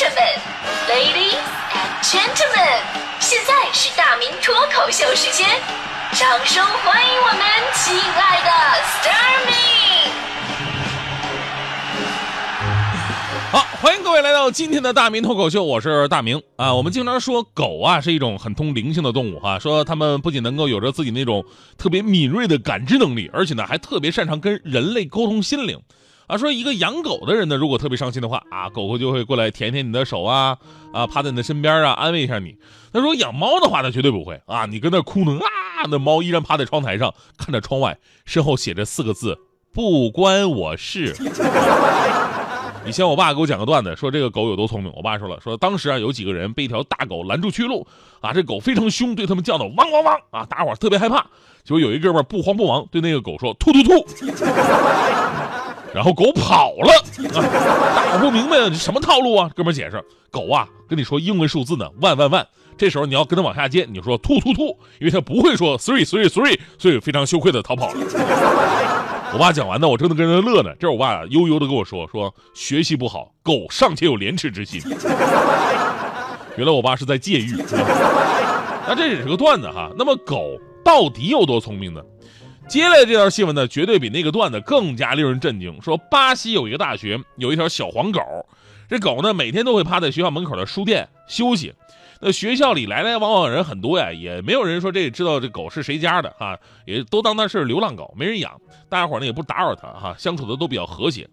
士们，Ladies and Gentlemen，现在是大明脱口秀时间，掌声欢迎我们亲爱的 s t a r m y 好，欢迎各位来到今天的大明脱口秀，我是大明啊。我们经常说狗啊是一种很通灵性的动物哈、说它们不仅能够有着自己那种特别敏锐的感知能力，而且呢还特别擅长跟人类沟通心灵。啊，说一个养狗的人呢，如果特别伤心的话啊，狗狗就会过来舔舔你的手啊，啊，趴在你的身边啊，安慰一下你。那如果养猫的话呢，绝对不会啊，你跟那哭呢啊，那猫依然趴在窗台上看着窗外，身后写着四个字：不关我事。以前我爸给我讲个段子，说这个狗有多聪明。我爸说了，说当时啊有几个人被一条大狗拦住去路，啊这狗非常凶，对他们叫的汪汪汪啊，大伙儿特别害怕。结果有一哥们不慌不忙对那个狗说突突突，然后狗跑了。啊、不明白这什么套路啊？哥们儿解释，狗啊跟你说英文数字呢，万万万。这时候你要跟他往下接，你就说突突突，因为他不会说 three three three，所以非常羞愧的逃跑了。我爸讲完呢，我正在跟着乐呢。这是我爸悠悠的跟我说：“说学习不好，狗尚且有廉耻之心。”原来我爸是在戒狱。那这只是个段子哈。那么狗到底有多聪明呢？接下来这条新闻呢，绝对比那个段子更加令人震惊。说巴西有一个大学有一条小黄狗，这狗呢每天都会趴在学校门口的书店休息。那学校里来来往往人很多呀，也没有人说这知道这狗是谁家的哈，也都当它是流浪狗，没人养。大家伙呢也不打扰它哈，相处的都比较和谐。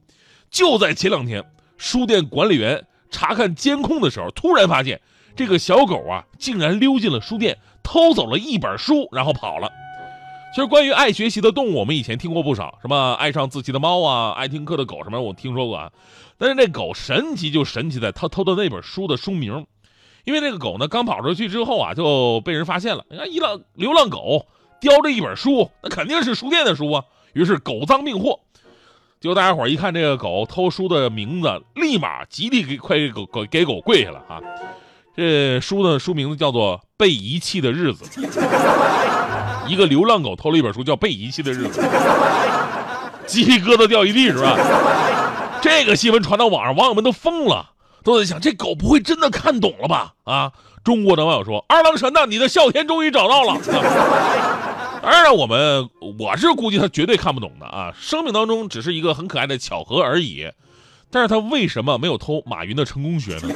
就在前两天，书店管理员查看监控的时候，突然发现这个小狗啊，竟然溜进了书店，偷走了一本书，然后跑了。其实关于爱学习的动物，我们以前听过不少，什么爱上自习的猫啊，爱听课的狗什么，我听说过啊。但是那狗神奇就神奇在它偷的那本书的书名。因为那个狗呢，刚跑出去之后啊，就被人发现了。你看，一浪流浪狗叼着一本书，那肯定是书店的书啊。于是狗赃并获。结果大家伙一看这个狗偷书的名字，立马极力给快给狗狗给狗跪下了啊！这书的书名字叫做《被遗弃的日子》。一个流浪狗偷了一本书，叫《被遗弃的日子》，鸡皮疙瘩掉一地是吧？这个新闻传到网上，网友们都疯了。都在想，这狗不会真的看懂了吧？啊！中国的网友说：“二郎神呐，你的哮天终于找到了。”当然，我们我是估计他绝对看不懂的啊！生命当中只是一个很可爱的巧合而已。但是他为什么没有偷马云的成功学呢？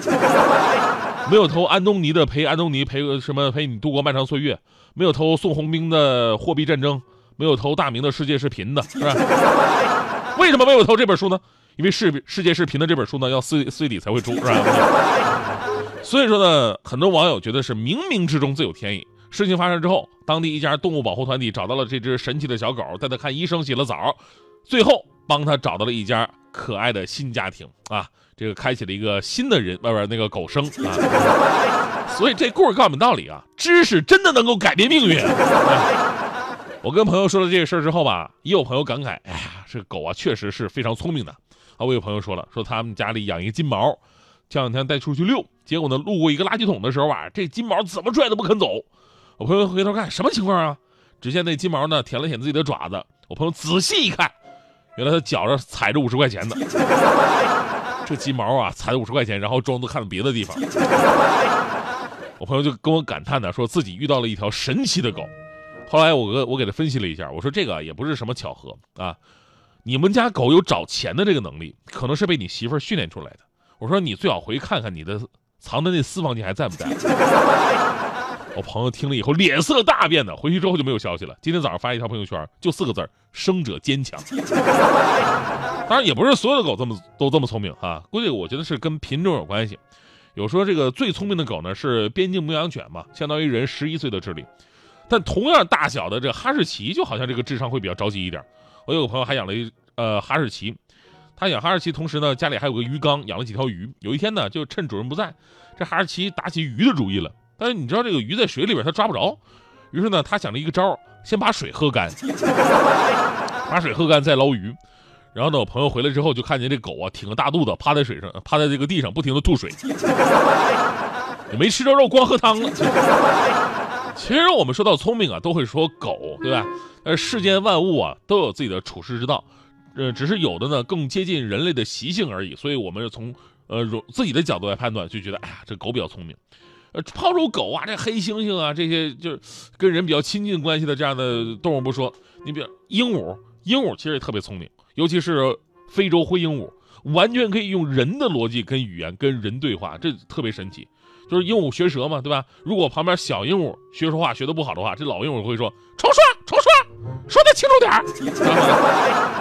没有偷安东尼的陪安东尼陪什么陪你度过漫长岁月？没有偷宋鸿兵的货币战争？没有偷大明的世界视频的 是吧？为什么没有偷这本书呢？因为世世界视频的这本书呢，要四四月底才会出，是吧？所以说呢，很多网友觉得是冥冥之中自有天意。事情发生之后，当地一家动物保护团体找到了这只神奇的小狗，带它看医生、洗了澡，最后帮它找到了一家可爱的新家庭啊！这个开启了一个新的人，外边那个狗生啊。所以这故事告诉我们道理啊，知识真的能够改变命运。我跟朋友说了这个事儿之后吧，也有朋友感慨：哎呀，这狗啊，确实是非常聪明的。啊，我有朋友说了，说他们家里养一个金毛，前两天带出去遛，结果呢，路过一个垃圾桶的时候啊，这金毛怎么拽都不肯走。我朋友回头看，什么情况啊？只见那金毛呢，舔了舔自己的爪子。我朋友仔细一看，原来他脚上踩着五十块钱的。这鸡毛啊，踩着五十块钱，然后装作看别的地方。我朋友就跟我感叹呢，说自己遇到了一条神奇的狗。后来我给我给他分析了一下，我说这个也不是什么巧合啊。你们家狗有找钱的这个能力，可能是被你媳妇儿训练出来的。我说你最好回去看看你的藏的那私房钱还在不在。我朋友听了以后脸色大变的，回去之后就没有消息了。今天早上发一条朋友圈，就四个字生者坚强。当然也不是所有的狗这么都这么聪明哈，估计我觉得是跟品种有关系。有说这个最聪明的狗呢是边境牧羊犬嘛，相当于人十一岁的智力。但同样大小的这哈士奇，就好像这个智商会比较着急一点。我有个朋友还养了一呃哈士奇，他养哈士奇同时呢家里还有个鱼缸，养了几条鱼。有一天呢就趁主人不在，这哈士奇打起鱼的主意了。但是你知道这个鱼在水里边它抓不着，于是呢他想了一个招，先把水喝干，把水喝干再捞鱼。然后呢我朋友回来之后就看见这狗啊挺个大肚子趴在水上，趴在这个地上不停的吐水，也没吃着肉光喝汤了。其实我们说到聪明啊，都会说狗，对吧？呃，世间万物啊，都有自己的处世之道，呃，只是有的呢更接近人类的习性而已。所以我们是从呃，自己的角度来判断，就觉得哎呀，这狗比较聪明。呃，抛出狗啊，这黑猩猩啊，这些就是跟人比较亲近关系的这样的动物不说，你比如鹦鹉，鹦鹉其实也特别聪明，尤其是非洲灰鹦鹉，完全可以用人的逻辑跟语言跟人对话，这特别神奇。就是鹦鹉学舌嘛，对吧？如果旁边小鹦鹉学说话学的不好的话，这老鹦鹉会说重说重说，说的清楚点儿。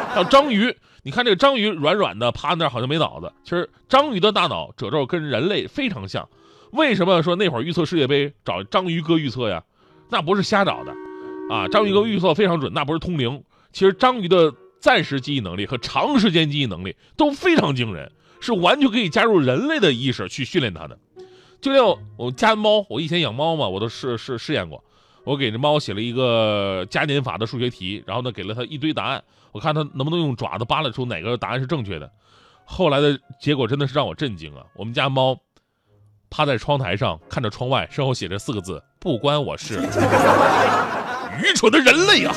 还有章鱼，你看这个章鱼软软的趴那儿好像没脑子，其实章鱼的大脑褶皱跟人类非常像。为什么说那会儿预测世界杯找章鱼哥预测呀？那不是瞎找的，啊，章鱼哥预测非常准，那不是通灵。其实章鱼的暂时记忆能力和长时间记忆能力都非常惊人，是完全可以加入人类的意识去训练它的。就连我家猫，我以前养猫嘛，我都试试试验过。我给这猫写了一个加减法的数学题，然后呢给了它一堆答案，我看它能不能用爪子扒拉出哪个答案是正确的。后来的结果真的是让我震惊啊！我们家猫趴在窗台上看着窗外，身后写着四个字：不关我事。愚蠢的人类啊！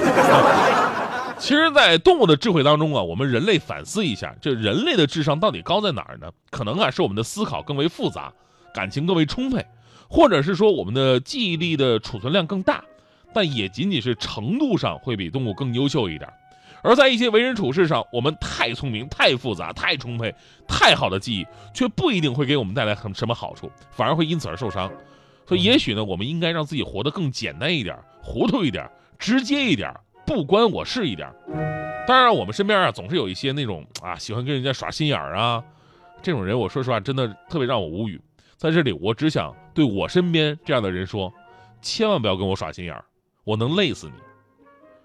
其实，在动物的智慧当中啊，我们人类反思一下，这人类的智商到底高在哪儿呢？可能啊是我们的思考更为复杂。感情更为充沛，或者是说我们的记忆力的储存量更大，但也仅仅是程度上会比动物更优秀一点。而在一些为人处事上，我们太聪明、太复杂、太充沛、太好的记忆，却不一定会给我们带来很什么好处，反而会因此而受伤。所以，也许呢，我们应该让自己活得更简单一点、糊涂一点、直接一点、不关我事一点。当然，我们身边啊，总是有一些那种啊，喜欢跟人家耍心眼儿啊，这种人，我说实话，真的特别让我无语。在这里，我只想对我身边这样的人说，千万不要跟我耍心眼儿，我能累死你。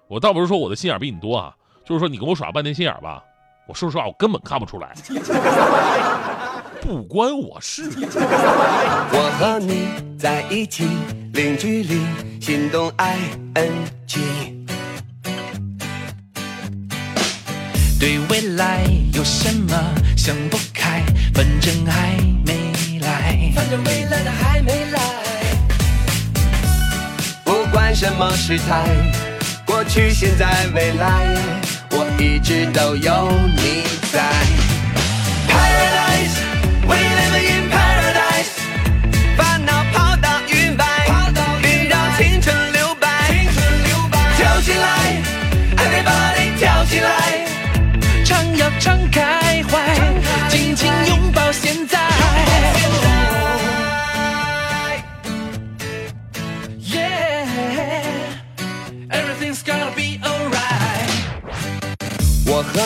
我倒不是说我的心眼比你多啊，就是说你跟我耍半天心眼儿吧，我说实话，我根本看不出来，不关我事。我和你在一起，零距离，心动 I N G。对未来有什么想不开，反正还没。反正未来的还没来，不管什么时态，过去、现在、未来，我一直都有你在。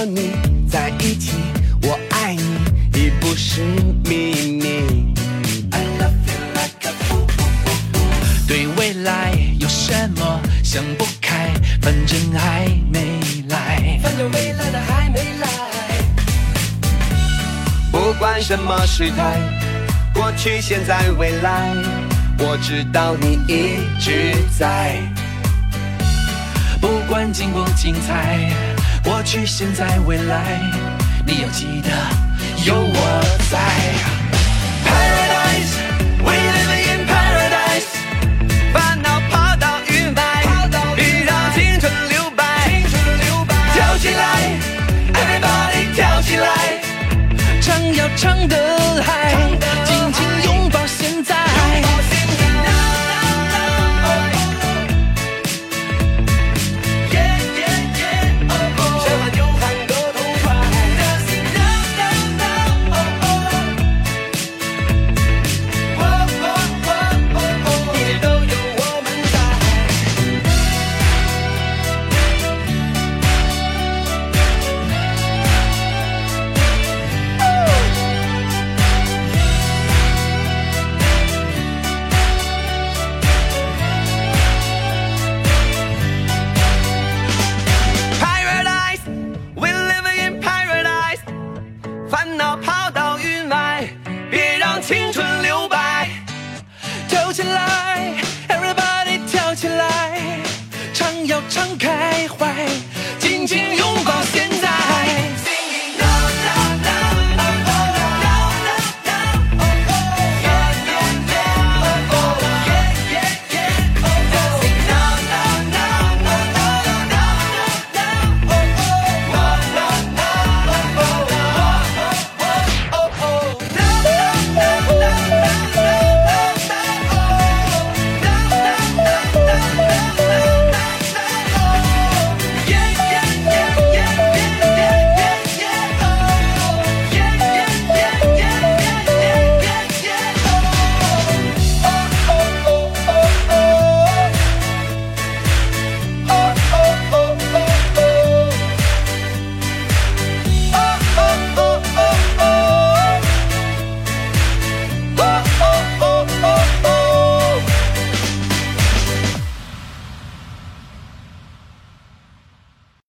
和你在一起，我爱你已不是秘密。对未来有什么想不开，反正还没来。反正未来的还没来。不管什么时代，过去、现在、未来，我知道你一直在。不管精不精彩。过去、现在、未来，你要记得有我在。Paradise, we live in paradise，烦恼抛到云外，别让青春留白。跳起来，Everybody 跳起来，唱要唱得